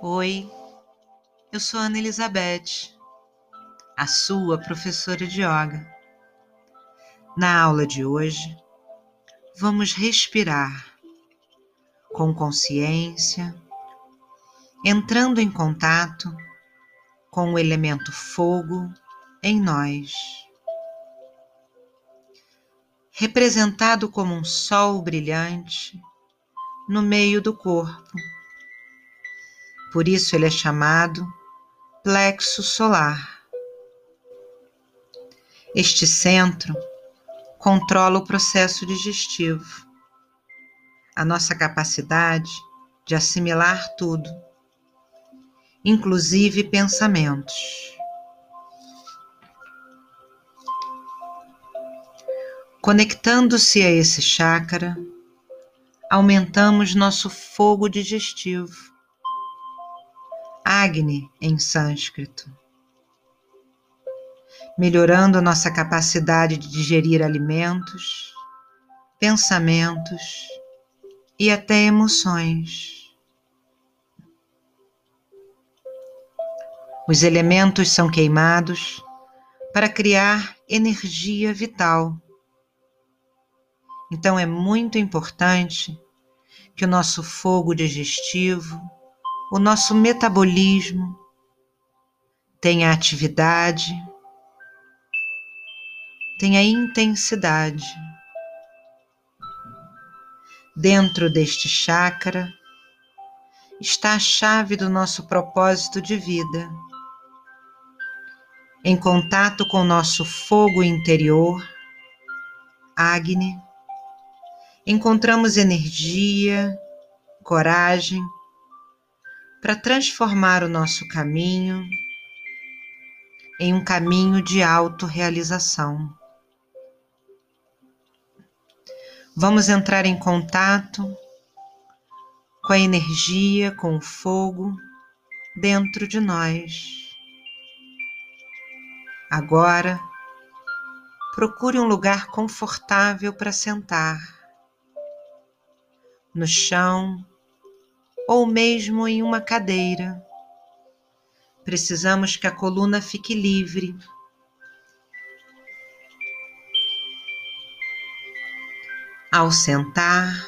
Oi, eu sou Ana Elizabeth, a sua professora de yoga. Na aula de hoje, vamos respirar com consciência, entrando em contato com o elemento fogo em nós, representado como um sol brilhante no meio do corpo. Por isso ele é chamado plexo solar. Este centro controla o processo digestivo, a nossa capacidade de assimilar tudo, inclusive pensamentos. Conectando-se a esse chakra, aumentamos nosso fogo digestivo, Agni em sânscrito, melhorando nossa capacidade de digerir alimentos, pensamentos e até emoções. Os elementos são queimados para criar energia vital então é muito importante que o nosso fogo digestivo, o nosso metabolismo tenha atividade, tenha intensidade. Dentro deste chakra está a chave do nosso propósito de vida. Em contato com nosso fogo interior, Agni, encontramos energia, coragem para transformar o nosso caminho em um caminho de autorrealização. Vamos entrar em contato com a energia, com o fogo dentro de nós. Agora, procure um lugar confortável para sentar no chão ou mesmo em uma cadeira. Precisamos que a coluna fique livre. Ao sentar,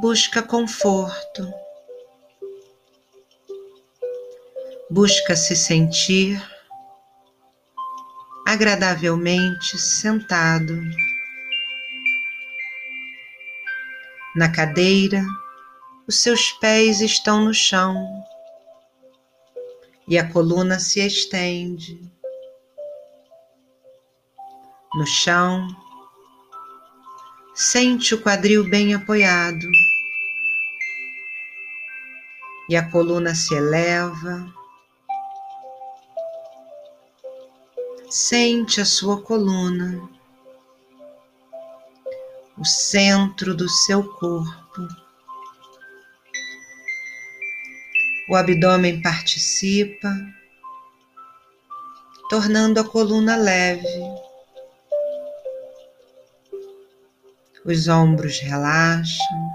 busca conforto, busca se sentir agradavelmente sentado. Na cadeira, os seus pés estão no chão e a coluna se estende. No chão, sente o quadril bem apoiado e a coluna se eleva. Sente a sua coluna o centro do seu corpo. O abdômen participa, tornando a coluna leve. Os ombros relaxam.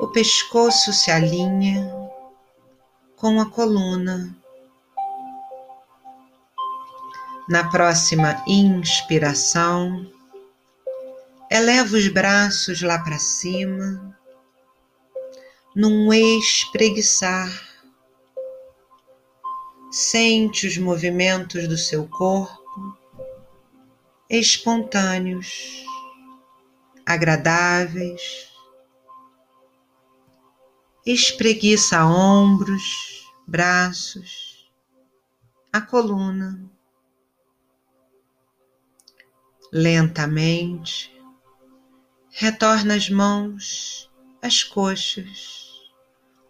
O pescoço se alinha com a coluna. Na próxima inspiração, eleva os braços lá para cima, num espreguiçar. Sente os movimentos do seu corpo espontâneos, agradáveis. Espreguiça ombros, braços, a coluna lentamente, retorna as mãos às coxas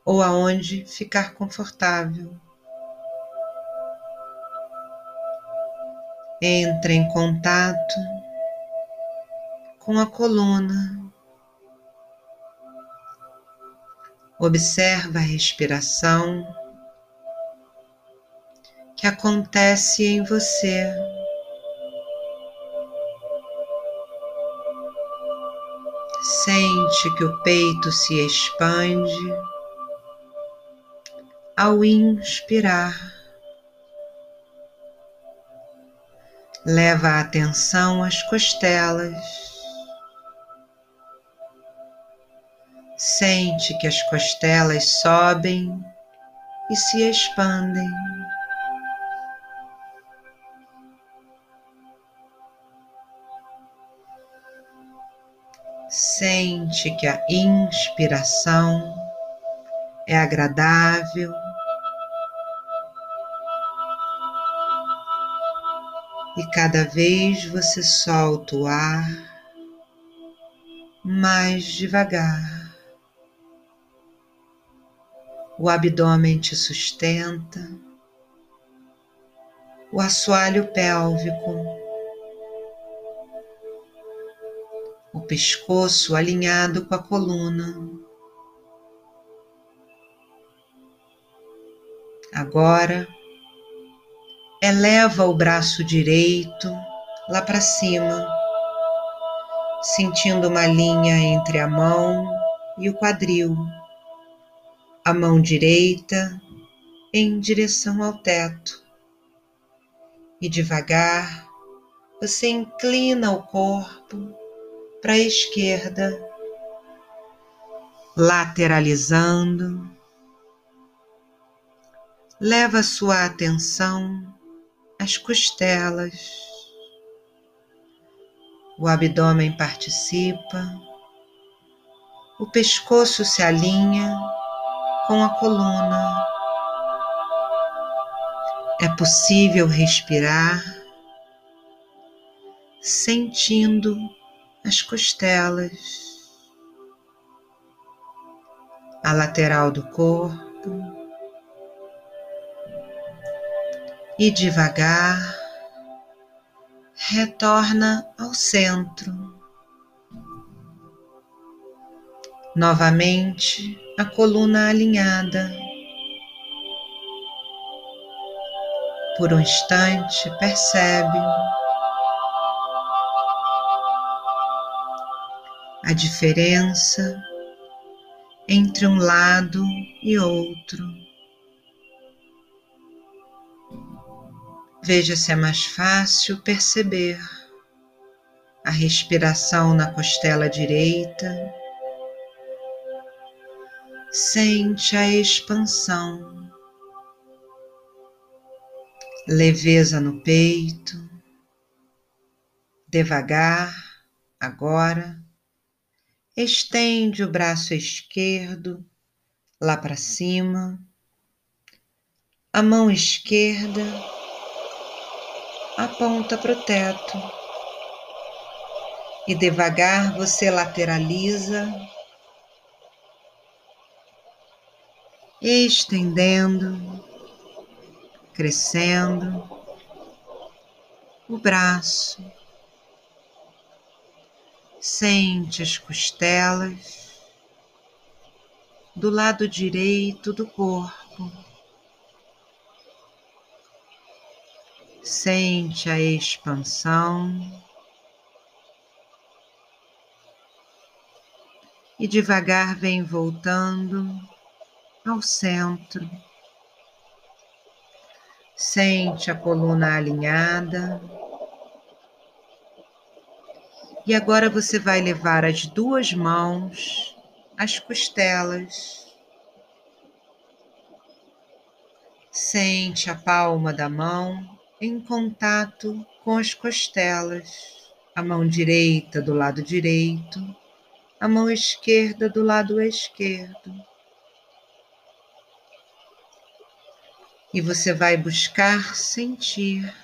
ou aonde ficar confortável. Entra em contato com a coluna. Observa a respiração que acontece em você. Sente que o peito se expande ao inspirar. Leva a atenção às costelas. Sente que as costelas sobem e se expandem. Sente que a inspiração é agradável. E cada vez você solta o ar mais devagar. O abdômen te sustenta, o assoalho pélvico pescoço alinhado com a coluna. Agora, eleva o braço direito lá para cima, sentindo uma linha entre a mão e o quadril. A mão direita em direção ao teto. E devagar, você inclina o corpo para a esquerda, lateralizando. Leva sua atenção às costelas. O abdômen participa, o pescoço se alinha com a coluna. É possível respirar sentindo as costelas, a lateral do corpo e devagar retorna ao centro. Novamente a coluna alinhada. Por um instante, percebe a diferença entre um lado e outro. Veja se é mais fácil perceber a respiração na costela direita. Sente a expansão, leveza no peito, devagar, agora Estende o braço esquerdo lá para cima, a mão esquerda aponta para o teto. E devagar você lateraliza, estendendo, crescendo o braço Sente as costelas do lado direito do corpo. Sente a expansão e devagar vem voltando ao centro. Sente a coluna alinhada. E agora você vai levar as duas mãos às costelas. Sente a palma da mão em contato com as costelas, a mão direita do lado direito, a mão esquerda do lado esquerdo. E você vai buscar sentir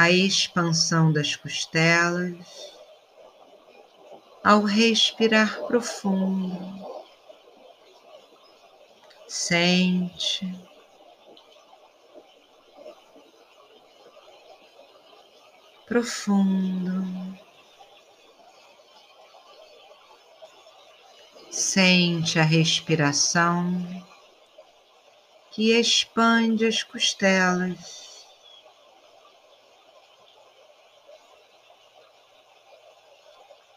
a expansão das costelas ao respirar profundo. Sente. Profundo. Sente a respiração que expande as costelas.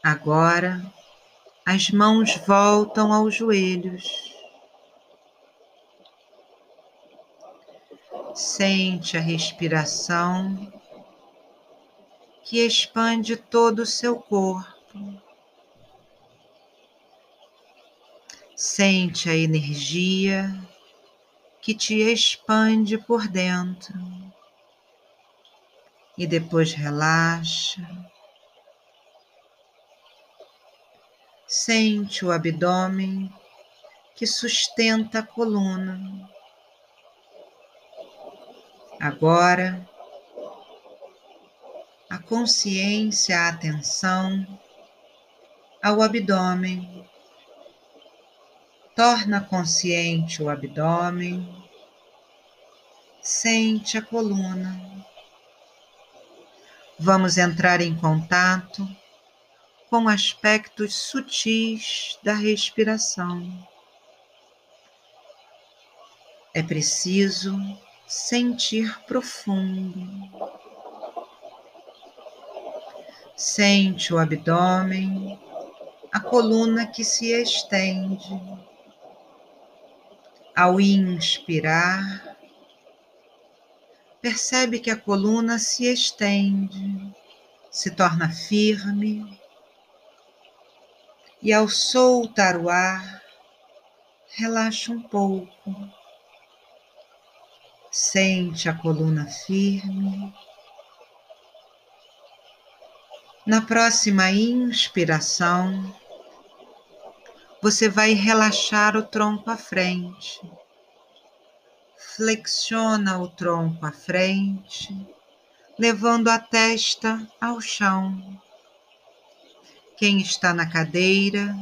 Agora, as mãos voltam aos joelhos. Sente a respiração que expande todo o seu corpo. Sente a energia que te expande por dentro e depois relaxa. Sente o abdômen que sustenta a coluna. Agora, a consciência, a atenção ao abdômen. Torna consciente o abdômen, sente a coluna. Vamos entrar em contato com aspectos sutis da respiração. É preciso sentir profundo. Sente o abdômen, a coluna que se estende. Ao inspirar, percebe que a coluna se estende, se torna firme, e ao soltar o ar, relaxa um pouco. Sente a coluna firme. Na próxima inspiração, você vai relaxar o tronco à frente. Flexiona o tronco à frente, levando a testa ao chão. Quem está na cadeira,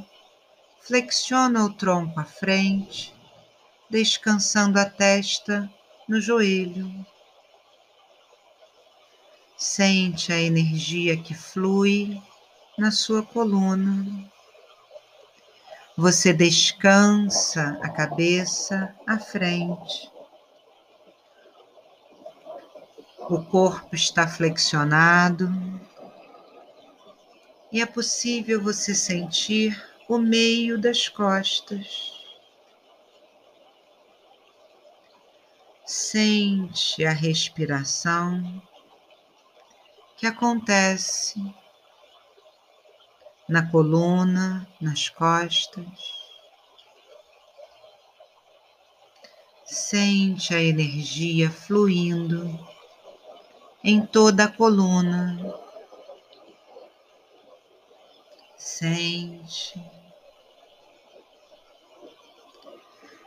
flexiona o tronco à frente, descansando a testa no joelho. Sente a energia que flui na sua coluna. Você descansa a cabeça à frente. O corpo está flexionado e é possível você sentir o meio das costas. Sente a respiração que acontece na coluna, nas costas. Sente a energia fluindo em toda a coluna. Sente.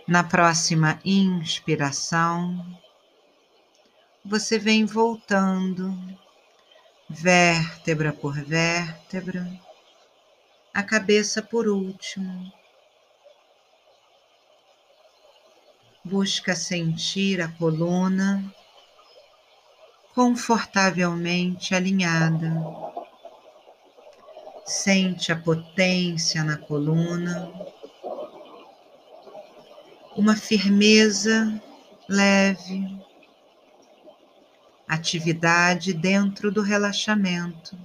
Na próxima inspiração, você vem voltando, vértebra por vértebra a cabeça por último. Busca sentir a coluna confortavelmente alinhada. Sente a potência na coluna, uma firmeza leve, atividade dentro do relaxamento.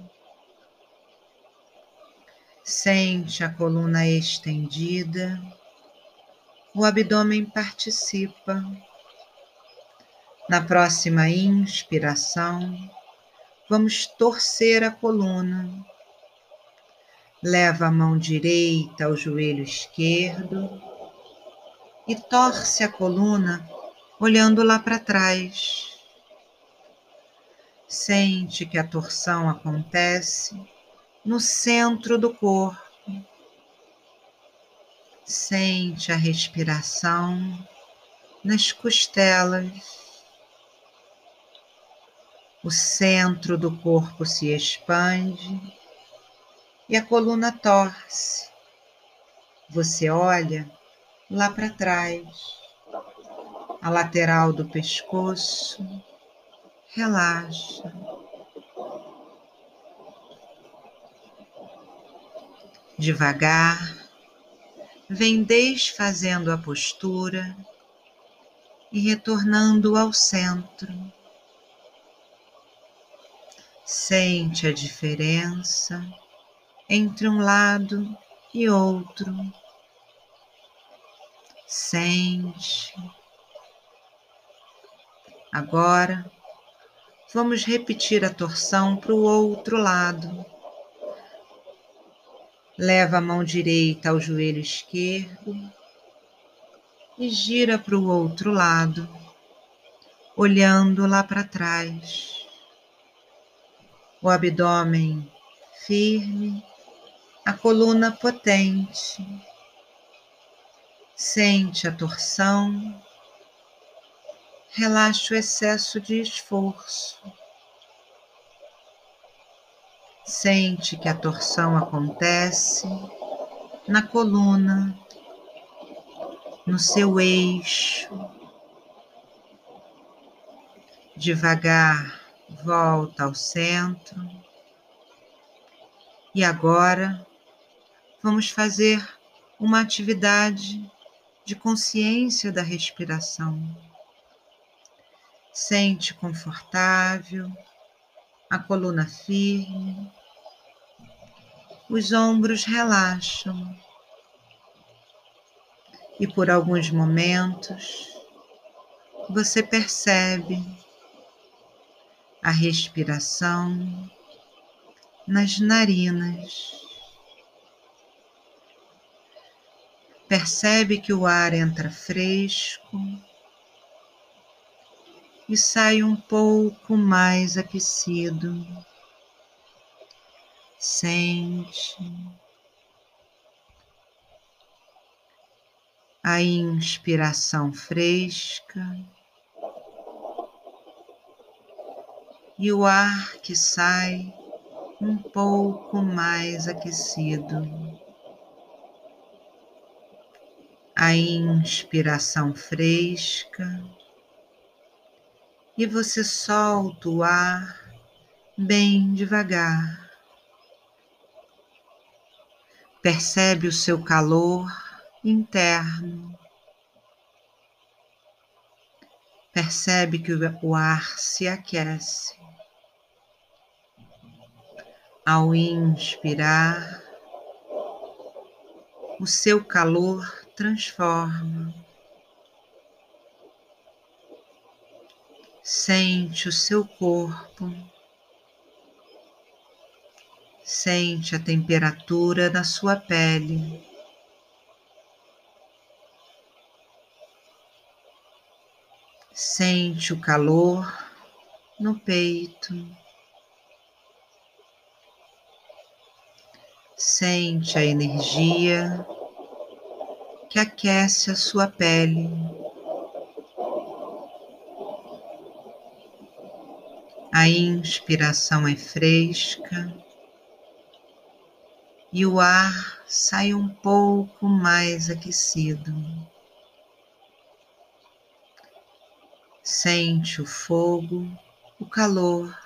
Sente a coluna estendida, o abdômen participa. Na próxima inspiração, vamos torcer a coluna. Leva a mão direita ao joelho esquerdo e torce a coluna olhando lá para trás. Sente que a torção acontece no centro do corpo. Sente a respiração nas costelas. O centro do corpo se expande e a coluna torce. Você olha lá para trás, a lateral do pescoço, relaxa. Devagar, vem desfazendo a postura e retornando ao centro. Sente a diferença entre um lado e outro. Sente. Agora, vamos repetir a torção para o outro lado. Leva a mão direita ao joelho esquerdo e gira para o outro lado, olhando lá para trás. O abdômen firme, a coluna potente. Sente a torção, relaxa o excesso de esforço. Sente que a torção acontece na coluna, no seu eixo. Devagar, volta ao centro. E agora vamos fazer uma atividade de consciência da respiração. Sente confortável, a coluna firme, os ombros relaxam e por alguns momentos você percebe a respiração nas narinas. Percebe que o ar entra fresco e sai um pouco mais aquecido. Sente a inspiração fresca e o ar que sai um pouco mais aquecido. A inspiração fresca e você solta o ar bem devagar. Percebe o seu calor interno. Percebe que o ar se aquece. Ao inspirar, o seu calor transforma. Sente o seu corpo, sente a temperatura da sua pele. Sente o calor no peito. Sente a energia que aquece a sua pele. A inspiração é fresca e o ar sai um pouco mais aquecido. Sente o fogo, o calor,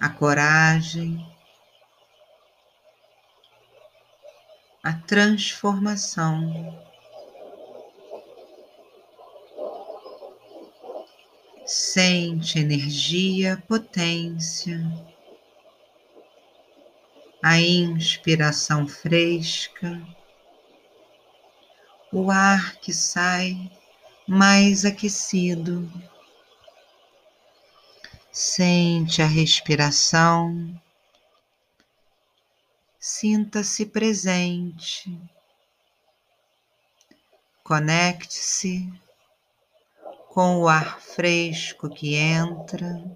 a coragem, a transformação. Sente energia, potência, a inspiração fresca, o ar que sai mais aquecido. Sente a respiração, sinta-se presente, conecte-se com o ar fresco que entra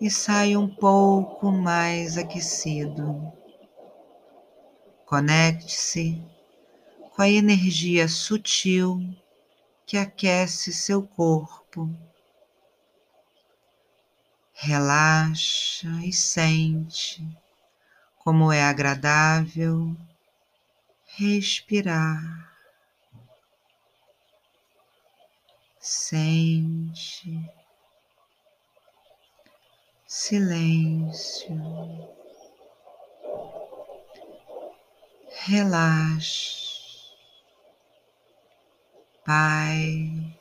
e sai um pouco mais aquecido. Conecte-se com a energia sutil que aquece seu corpo. Relaxa e sente como é agradável respirar. Sente silêncio, relaxe, Pai.